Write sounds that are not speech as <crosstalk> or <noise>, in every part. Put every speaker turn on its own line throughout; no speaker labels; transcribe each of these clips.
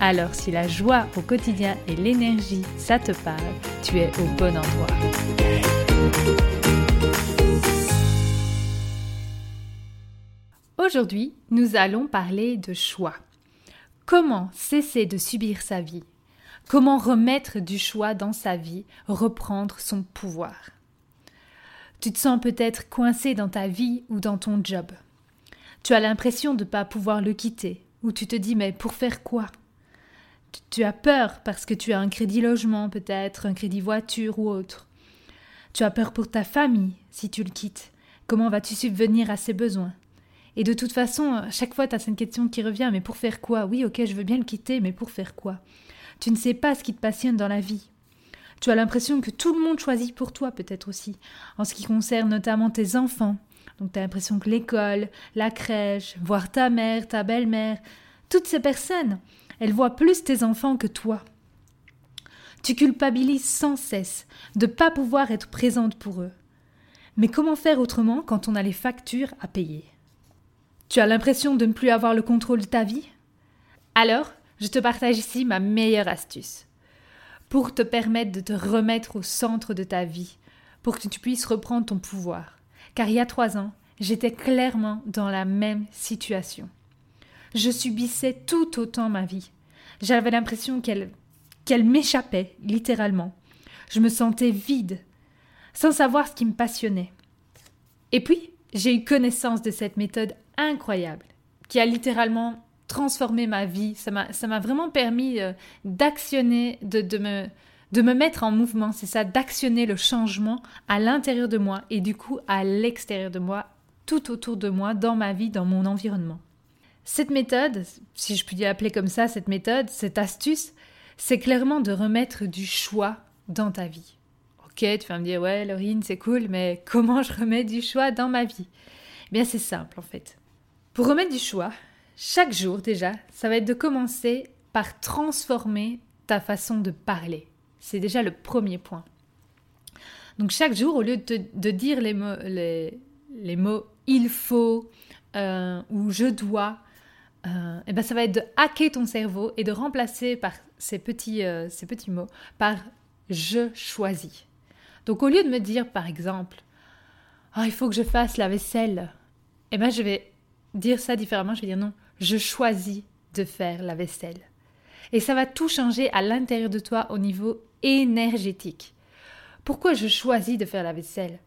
Alors si la joie au quotidien et l'énergie, ça te parle, tu es au bon endroit. Aujourd'hui, nous allons parler de choix. Comment cesser de subir sa vie? Comment remettre du choix dans sa vie, reprendre son pouvoir? Tu te sens peut-être coincé dans ta vie ou dans ton job. Tu as l'impression de ne pas pouvoir le quitter, ou tu te dis mais pour faire quoi? Tu as peur parce que tu as un crédit logement peut-être, un crédit voiture ou autre. Tu as peur pour ta famille si tu le quittes. Comment vas-tu subvenir à ses besoins? Et de toute façon, chaque fois tu as cette question qui revient mais pour faire quoi? Oui, ok, je veux bien le quitter, mais pour faire quoi? Tu ne sais pas ce qui te passionne dans la vie. Tu as l'impression que tout le monde choisit pour toi peut-être aussi, en ce qui concerne notamment tes enfants. Donc tu as l'impression que l'école, la crèche, voir ta mère, ta belle-mère, toutes ces personnes, elles voient plus tes enfants que toi. Tu culpabilises sans cesse de ne pas pouvoir être présente pour eux. Mais comment faire autrement quand on a les factures à payer? Tu as l'impression de ne plus avoir le contrôle de ta vie? Alors, je te partage ici ma meilleure astuce pour te permettre de te remettre au centre de ta vie, pour que tu puisses reprendre ton pouvoir. Car il y a trois ans, j'étais clairement dans la même situation. Je subissais tout autant ma vie. J'avais l'impression qu'elle qu'elle m'échappait, littéralement. Je me sentais vide, sans savoir ce qui me passionnait. Et puis, j'ai eu connaissance de cette méthode incroyable, qui a littéralement transformé ma vie. Ça m'a vraiment permis euh, d'actionner, de, de, me, de me mettre en mouvement. C'est ça, d'actionner le changement à l'intérieur de moi et du coup à l'extérieur de moi, tout autour de moi, dans ma vie, dans mon environnement. Cette méthode, si je puis appeler comme ça, cette méthode, cette astuce, c'est clairement de remettre du choix dans ta vie. Ok, tu vas me dire, ouais, Laurine, c'est cool, mais comment je remets du choix dans ma vie? Eh bien, c'est simple en fait. Pour remettre du choix, chaque jour déjà, ça va être de commencer par transformer ta façon de parler. C'est déjà le premier point. Donc chaque jour, au lieu de, dire les mots, les, mots il faut euh, ou je dois, euh, eh ben ça va être de hacker ton cerveau et de remplacer par ces petits, euh, ces petits mots par je choisis. Donc au lieu de me dire par exemple, oh, il faut que je fasse la vaisselle, eh ben je vais dire ça différemment, je vais dire non, je choisis de faire la vaisselle. Et ça va tout changer à l'intérieur de toi au niveau énergétique. Pourquoi je choisis de faire la vaisselle?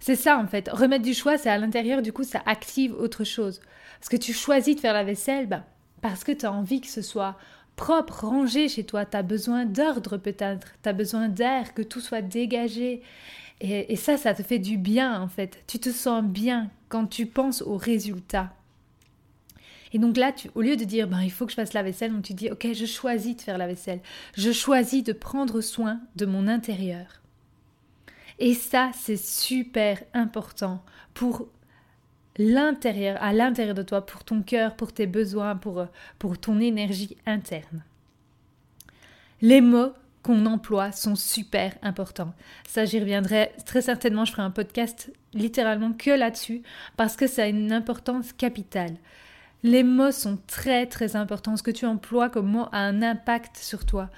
C'est ça en fait. Remettre du choix, c'est à l'intérieur, du coup, ça active autre chose. Parce que tu choisis de faire la vaisselle, bah, parce que tu as envie que ce soit propre, rangé chez toi. Tu as besoin d'ordre peut-être, tu as besoin d'air, que tout soit dégagé. Et, ça, ça te fait du bien en fait. Tu te sens bien quand tu penses au résultat. Et donc là, au lieu de dire, ben, il faut que je fasse la vaisselle, tu dis, ok, je choisis de faire la vaisselle. Je choisis de prendre soin de mon intérieur. Et ça, c'est super important pour l'intérieur, à l'intérieur de toi, pour ton cœur, pour tes besoins, pour, pour ton énergie interne. Les mots qu'on emploie sont super importants. Ça, j'y reviendrai très certainement. Je ferai un podcast littéralement que là-dessus parce que ça a une importance capitale. Les mots sont très très importants. Ce que tu emploies comme mot a un impact sur toi.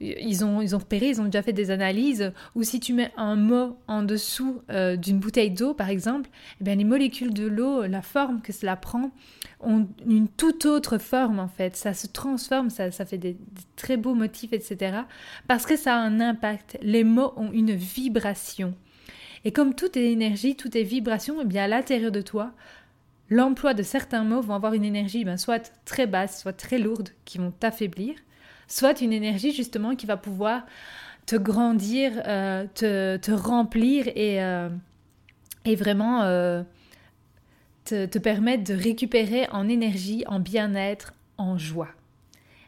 Ils ont, ils ont repéré, ils ont déjà fait des analyses où si tu mets un mot en dessous euh, d'une bouteille d'eau, par exemple, eh bien, les molécules de l'eau, la forme que cela prend, ont une toute autre forme en fait. Ça se transforme, ça, ça fait des, très beaux motifs, etc. Parce que ça a un impact. Les mots ont une vibration. Et comme toute est énergie, tout est vibration, eh bien à l'intérieur de toi, l'emploi de certains mots vont avoir une énergie ben, soit très basse, soit très lourde, qui vont t'affaiblir, soit une énergie justement qui va pouvoir te grandir, euh, te, remplir et, euh, et vraiment euh, te, te permettre de récupérer en énergie, en bien-être, en joie.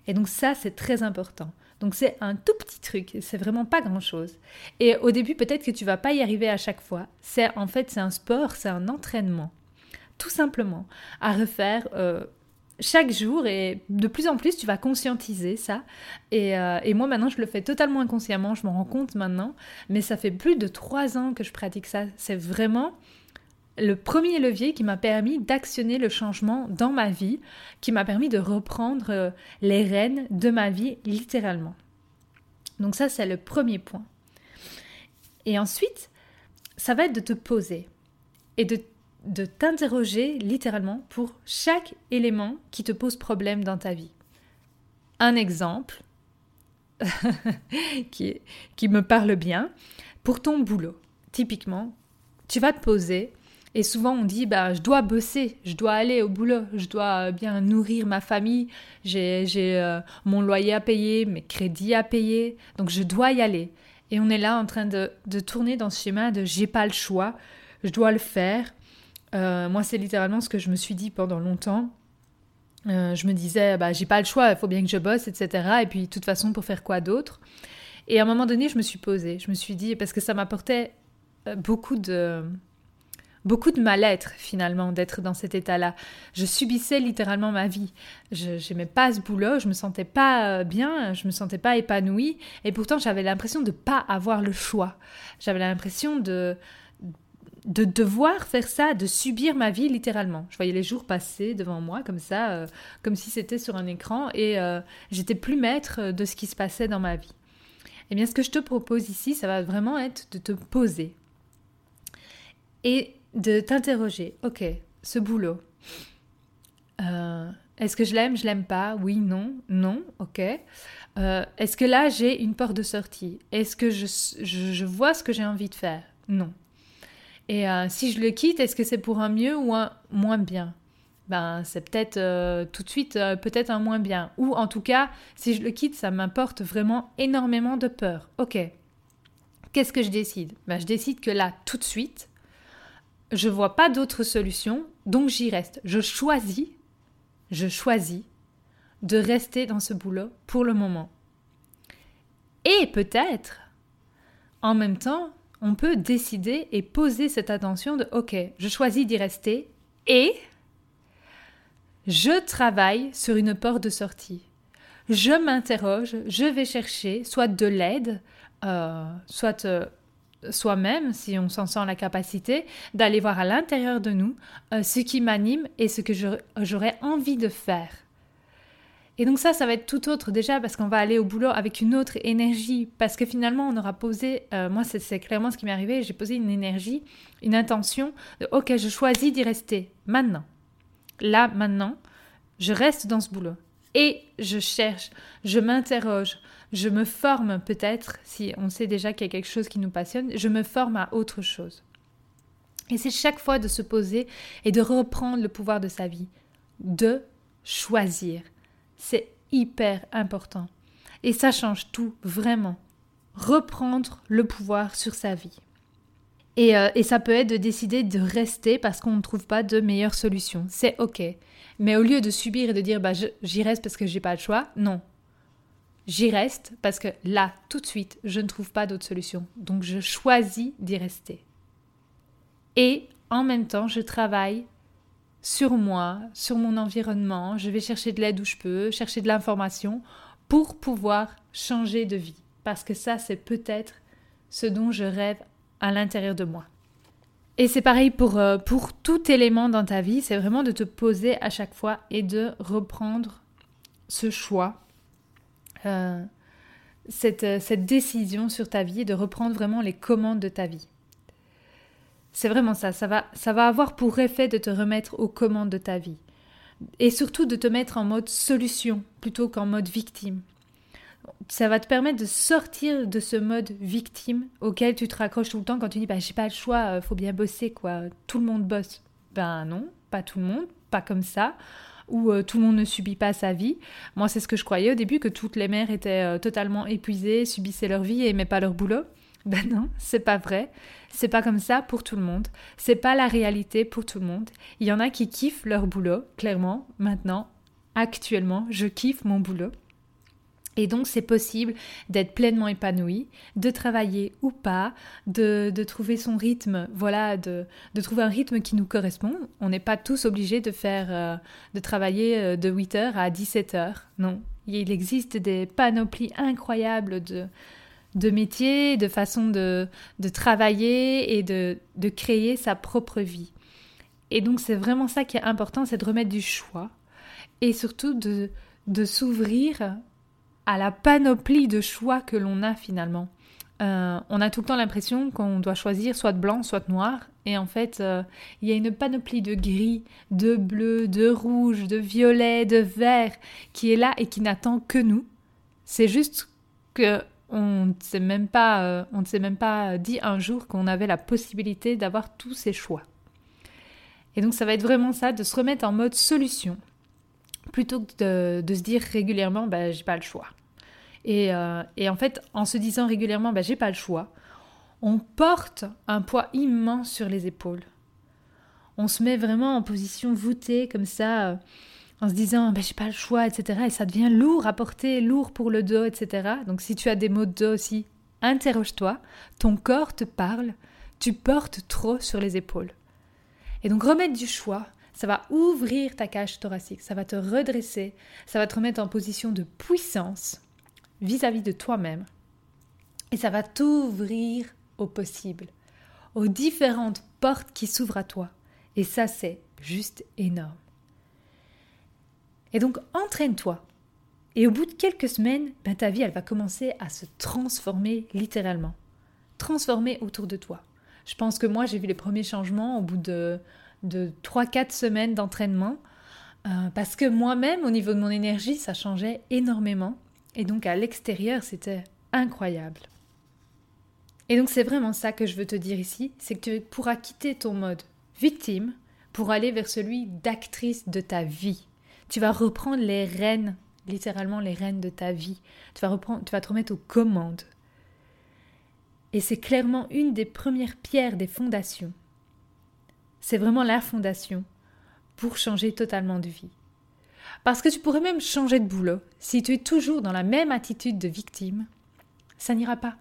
Et donc ça, c'est très important. Donc c'est un tout petit truc, c'est vraiment pas grand-chose. Et au début, peut-être que tu vas pas y arriver à chaque fois. C'est en fait, c'est un sport, c'est un entraînement, tout simplement, à refaire chaque jour et de plus en plus tu vas conscientiser ça euh, et, moi maintenant je le fais totalement inconsciemment je m'en rends compte maintenant mais ça fait plus de trois ans que je pratique ça c'est vraiment le premier levier qui m'a permis d'actionner le changement dans ma vie, qui m'a permis de reprendre euh, les rênes de ma vie littéralement. Donc ça, c'est le premier point. Et ensuite, ça va être de te poser et de, de t'interroger littéralement pour chaque élément qui te pose problème dans ta vie. Un exemple <laughs> qui, me parle bien, pour ton boulot, typiquement, tu vas te poser et souvent on dit bah je dois bosser, je dois aller au boulot, je dois bien nourrir ma famille, j'ai euh, mon loyer à payer, mes crédits à payer, donc je dois y aller. Et on est là en train de, de tourner dans ce schéma de j'ai pas le choix, je dois le faire. Euh, moi c'est littéralement ce que je me suis dit pendant longtemps. Euh, je me disais bah j'ai pas le choix, il faut bien que je bosse, etc. Et puis de toute façon pour faire quoi d'autre? Et à un moment donné je me suis posée, je me suis dit parce que ça m'apportait beaucoup de beaucoup de mal-être finalement d'être dans cet état-là. Je subissais littéralement ma vie. Je n'aimais pas ce boulot, je me sentais pas euh, bien, je me sentais pas épanouie et pourtant j'avais l'impression de pas avoir le choix. J'avais l'impression de de devoir faire ça, de subir ma vie littéralement. Je voyais les jours passer devant moi comme ça, euh, comme si c'était sur un écran et euh, j'étais plus maître de ce qui se passait dans ma vie. Eh bien, ce que je te propose ici, ça va vraiment être de te poser et de t'interroger, ok, ce boulot, euh, est-ce que je l'aime, je l'aime pas? Oui, non, non, ok. Euh, est-ce que là j'ai une porte de sortie? Est-ce que je, je, vois ce que j'ai envie de faire? Non. Et euh, si je le quitte, est-ce que c'est pour un mieux ou un moins bien? Ben, c'est peut-être tout de suite peut-être un moins bien. Ou en tout cas, si je le quitte, ça m'importe vraiment énormément de peur. Ok. Qu'est-ce que je décide? Ben, Je décide que là, tout de suite, je vois pas d'autre solution, donc j'y reste. Je choisis, je choisis de rester dans ce boulot pour le moment. Et peut-être, en même temps, on peut décider et poser cette attention de OK, je choisis d'y rester et je travaille sur une porte de sortie. Je m'interroge, je vais chercher soit de l'aide, euh, soit euh, soi-même, si on s'en sent la capacité, d'aller voir à l'intérieur de nous euh, ce qui m'anime et ce que j'aurais envie de faire. Et donc ça, ça va être tout autre déjà parce qu'on va aller au boulot avec une autre énergie, parce que finalement on aura posé, euh, moi c'est clairement ce qui m'est arrivé, j'ai posé une énergie, une intention de ok, je choisis d'y rester maintenant. Là, maintenant, je reste dans ce boulot et je cherche, je m'interroge, je me forme peut-être, si on sait déjà qu'il y a quelque chose qui nous passionne, je me forme à autre chose. Et c'est chaque fois de se poser et de reprendre le pouvoir de sa vie, de choisir. C'est hyper important. Et ça change tout, vraiment. Reprendre le pouvoir sur sa vie. Et, euh, ça peut être de décider de rester parce qu'on ne trouve pas de meilleure solution. C'est ok. Mais au lieu de subir et de dire bah, j'y reste parce que j'ai pas le choix, non. J'y reste parce que là, tout de suite, je ne trouve pas d'autre solution. Donc je choisis d'y rester. Et en même temps, je travaille sur moi, sur mon environnement. Je vais chercher de l'aide où je peux, chercher de l'information pour pouvoir changer de vie. Parce que ça, c'est peut-être ce dont je rêve à l'intérieur de moi. Et c'est pareil pour, euh, pour tout élément dans ta vie, c'est vraiment de te poser à chaque fois et de reprendre ce choix euh, cette, euh, cette décision sur ta vie et de reprendre vraiment les commandes de ta vie. C'est vraiment ça, ça va, ça va avoir pour effet de te remettre aux commandes de ta vie. Et surtout de te mettre en mode solution plutôt qu'en mode victime. Ça va te permettre de sortir de ce mode victime auquel tu te raccroches tout le temps quand tu dis bah, j'ai pas le choix, euh, faut bien bosser quoi, tout le monde bosse. Ben non, pas tout le monde, pas comme ça où euh, tout le monde ne subit pas sa vie. Moi, c'est ce que je croyais au début, que toutes les mères étaient euh, totalement épuisées, subissaient leur vie et aimaient pas leur boulot. <laughs> Ben non, c'est pas vrai. C'est pas comme ça pour tout le monde. C'est pas la réalité pour tout le monde. Il y en a qui kiffent leur boulot, clairement. Maintenant, actuellement, je kiffe mon boulot. Et donc, c'est possible d'être pleinement épanoui, de travailler ou pas, de, trouver son rythme, voilà, de, trouver un rythme qui nous correspond. On n'est pas tous obligés de faire, euh, de travailler euh, de 8h à 17h. Non. Il existe des panoplies incroyables de, de métiers, de façons de, travailler et de, de créer sa propre vie. Et donc, c'est vraiment ça qui est important, c'est de remettre du choix et surtout de, de s'ouvrir à la panoplie de choix que l'on a finalement. Euh, on a tout le temps l'impression qu'on doit choisir soit de blanc, soit de noir. Et en fait, euh, il y a une panoplie de gris, de bleu, de rouge, de violet, de vert qui est là et qui n'attend que nous. C'est juste que on ne s'est même pas, euh, on ne s'est même pas dit un jour qu'on avait la possibilité d'avoir tous ces choix. Et donc, ça va être vraiment ça, de se remettre en mode solution, plutôt que de, se dire régulièrement, bah, j'ai pas le choix. Euh, et, en fait, en se disant régulièrement, bah, j'ai pas le choix, on porte un poids immense sur les épaules. On se met vraiment en position voûtée comme ça, euh, en se disant, bah, j'ai pas le choix, etc. Et ça devient lourd à porter, lourd pour le dos, etc. Donc si tu as des maux de dos aussi, interroge-toi, ton corps te parle, tu portes trop sur les épaules. Et donc remettre du choix, ça va ouvrir ta cage thoracique, ça va te redresser, ça va te remettre en position de puissance vis-à-vis de toi-même. Et ça va t'ouvrir au possible, aux différentes portes qui s'ouvrent à toi. Et ça, c'est juste énorme. Et donc, entraîne-toi. Et au bout de quelques semaines, ben, ta vie, elle va commencer à se transformer littéralement. Transformer autour de toi. Je pense que moi, j'ai vu les premiers changements au bout de, de 3-4 semaines d'entraînement. Euh, parce que moi-même, au niveau de mon énergie, ça changeait énormément. Et donc à l'extérieur, c'était incroyable. Et donc c'est vraiment ça que je veux te dire ici, c'est que tu pourras quitter ton mode victime pour aller vers celui d'actrice de ta vie. Tu vas reprendre les rênes, littéralement les rênes de ta vie. Tu vas, reprendre, tu vas te remettre aux commandes. Et c'est clairement une des premières pierres des fondations. C'est vraiment la fondation pour changer totalement de vie. Parce que tu pourrais même changer de boulot. Si tu es toujours dans la même attitude de victime, ça n'ira pas.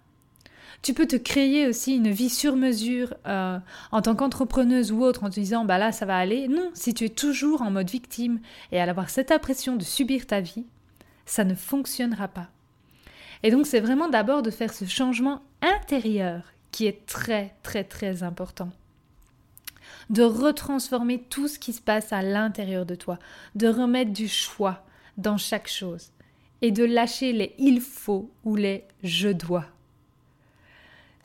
Tu peux te créer aussi une vie sur mesure euh, en tant qu'entrepreneuse ou autre en te disant bah là ça va aller. Non, si tu es toujours en mode victime et à avoir cette impression de subir ta vie, ça ne fonctionnera pas. Et donc c'est vraiment d'abord de faire ce changement intérieur qui est très très très important de retransformer tout ce qui se passe à l'intérieur de toi, de remettre du choix dans chaque chose et de lâcher les il faut ou les je dois.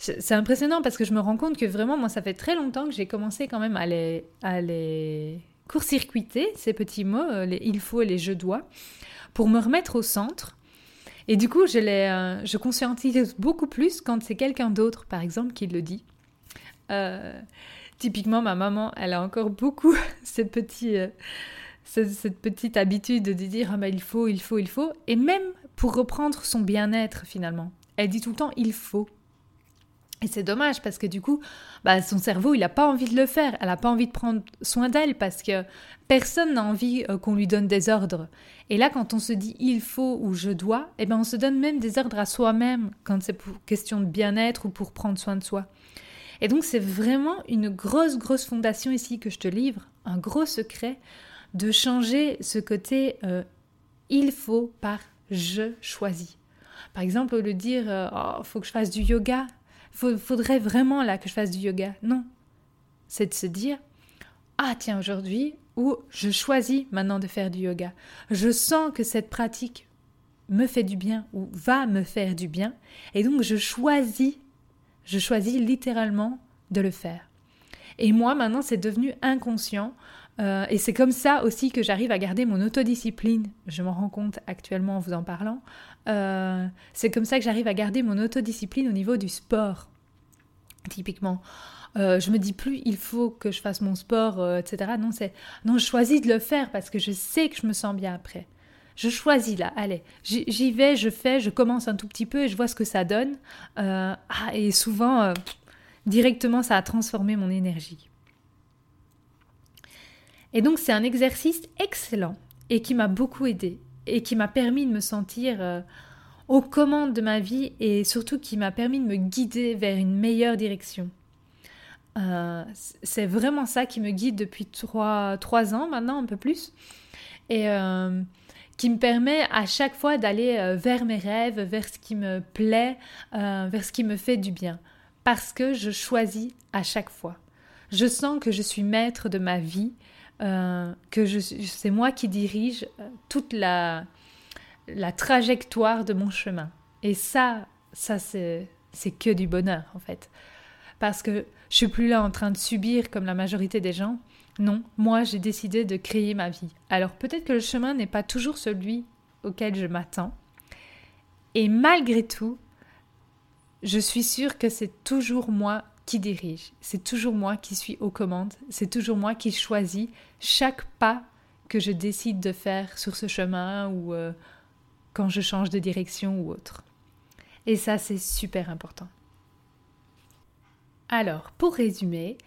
C'est impressionnant parce que je me rends compte que vraiment, moi, ça fait très longtemps que j'ai commencé quand même à les, à les court-circuiter, ces petits mots, euh, les il faut et les je dois, pour me remettre au centre. Et du coup, je, les, euh, je conscientise beaucoup plus quand c'est quelqu'un d'autre, par exemple, qui le dit. Euh, Typiquement, ma maman, elle a encore beaucoup <laughs> cette, petite, euh, cette, petite habitude de dire ah il faut, il faut, il faut. Et même pour reprendre son bien-être finalement. Elle dit tout le temps il faut. Et c'est dommage parce que du coup, bah, son cerveau, il n'a pas envie de le faire. Elle n'a pas envie de prendre soin d'elle parce que personne n'a envie euh, qu'on lui donne des ordres. Et là, quand on se dit il faut ou je dois, eh ben, on se donne même des ordres à soi-même quand c'est pour question de bien-être ou pour prendre soin de soi. Et donc c'est vraiment une grosse, grosse fondation ici que je te livre, un gros secret de changer ce côté euh, il faut par je choisis. Par exemple, le dire euh, oh, faut que je fasse du yoga, il faudrait vraiment là que je fasse du yoga. Non, c'est de se dire ah tiens aujourd'hui ou je choisis maintenant de faire du yoga. Je sens que cette pratique me fait du bien ou va me faire du bien et donc je choisis je choisis littéralement de le faire. Et moi, maintenant, c'est devenu inconscient. Euh, et c'est comme ça aussi que j'arrive à garder mon autodiscipline. Je m'en rends compte actuellement en vous en parlant. Euh, c'est comme ça que j'arrive à garder mon autodiscipline au niveau du sport. Typiquement, euh, je me dis plus il faut que je fasse mon sport, etc. Non, c'est non, je choisis de le faire parce que je sais que je me sens bien après. Je choisis là, allez, j'y vais, je fais, je commence un tout petit peu et je vois ce que ça donne. Euh, ah, et souvent, euh, directement, ça a transformé mon énergie. Et donc, c'est un exercice excellent et qui m'a beaucoup aidé et qui m'a permis de me sentir, euh, aux commandes de ma vie et surtout qui m'a permis de me guider vers une meilleure direction. Euh, c'est vraiment ça qui me guide depuis trois, ans maintenant, un peu plus. Et euh, qui me permet à chaque fois d'aller vers mes rêves, vers ce qui me plaît, vers ce qui me fait du bien. Parce que je choisis à chaque fois. Je sens que je suis maître de ma vie, que c'est moi qui dirige toute la, la trajectoire de mon chemin. Et ça, ça c'est que du bonheur en fait parce que je suis plus là en train de subir comme la majorité des gens. Non, moi j'ai décidé de créer ma vie. Alors peut-être que le chemin n'est pas toujours celui auquel je m'attends. Et malgré tout, je suis sûre que c'est toujours moi qui dirige. C'est toujours moi qui suis aux commandes. C'est toujours moi qui choisis chaque pas que je décide de faire sur ce chemin ou euh, quand je change de direction ou autre. Et ça, c'est super important. Alors, pour résumer,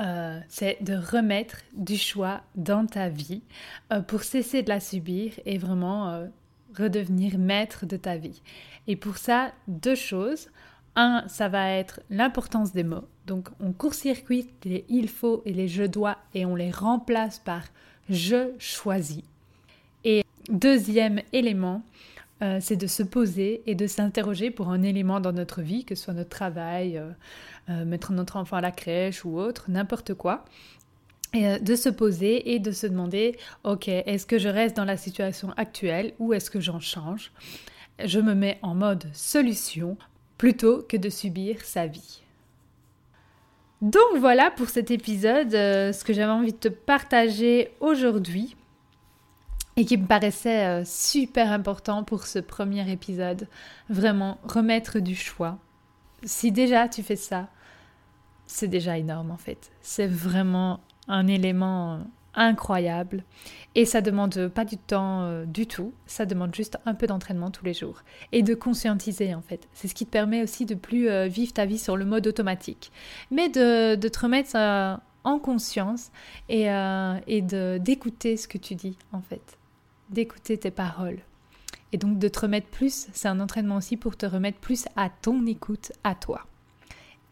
euh, c'est de remettre du choix dans ta vie euh, pour cesser de la subir et vraiment redevenir maître de ta vie. Et pour ça, deux choses. Un, ça va être l'importance des mots. Donc, on court-circuite les il faut et les je dois et on les remplace par je choisis. Et deuxième élément, euh, c'est de se poser et de s'interroger pour un élément dans notre vie, que ce soit notre travail, euh, euh, mettre notre enfant à la crèche ou autre, n'importe quoi. Et de se poser et de se demander, ok, est-ce que je reste dans la situation actuelle ou est-ce que j'en change? Je me mets en mode solution plutôt que de subir sa vie. Donc voilà pour cet épisode, ce que j'avais envie de te partager aujourd'hui et qui me paraissait euh, super important pour ce premier épisode. Vraiment, remettre du choix. Si déjà tu fais ça, c'est déjà énorme en fait. C'est vraiment un élément euh, incroyable et ça demande pas du temps euh, du tout, ça demande juste un peu d'entraînement tous les jours et de conscientiser en fait. C'est ce qui te permet aussi de plus vivre ta vie sur le mode automatique, mais de, te remettre en conscience et, et d'écouter ce que tu dis en fait d'écouter tes paroles. Et donc de te remettre plus, c'est un entraînement aussi pour te remettre plus à ton écoute, à toi.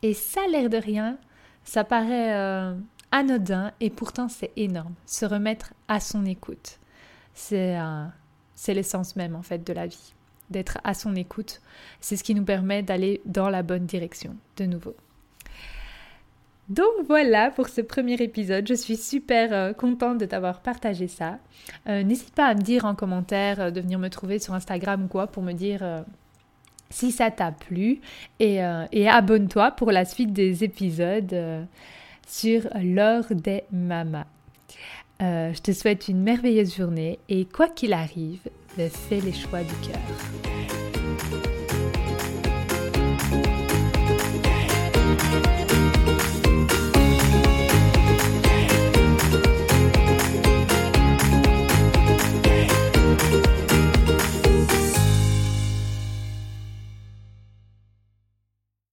Et ça, l'air de rien, ça paraît euh, anodin et pourtant c'est énorme. Se remettre à son écoute, c'est euh, l'essence même en fait de la vie. D'être à son écoute, c'est ce qui nous permet d'aller dans la bonne direction de nouveau. Donc voilà pour ce premier épisode, je suis super euh, contente de t'avoir partagé ça. Euh, n'hésite pas à me dire en commentaire, euh, de venir me trouver sur Instagram ou quoi pour me dire si ça t'a plu et, abonne-toi pour la suite des épisodes sur l'or des mamas. je te souhaite une merveilleuse journée et quoi qu'il arrive, fais les choix du cœur.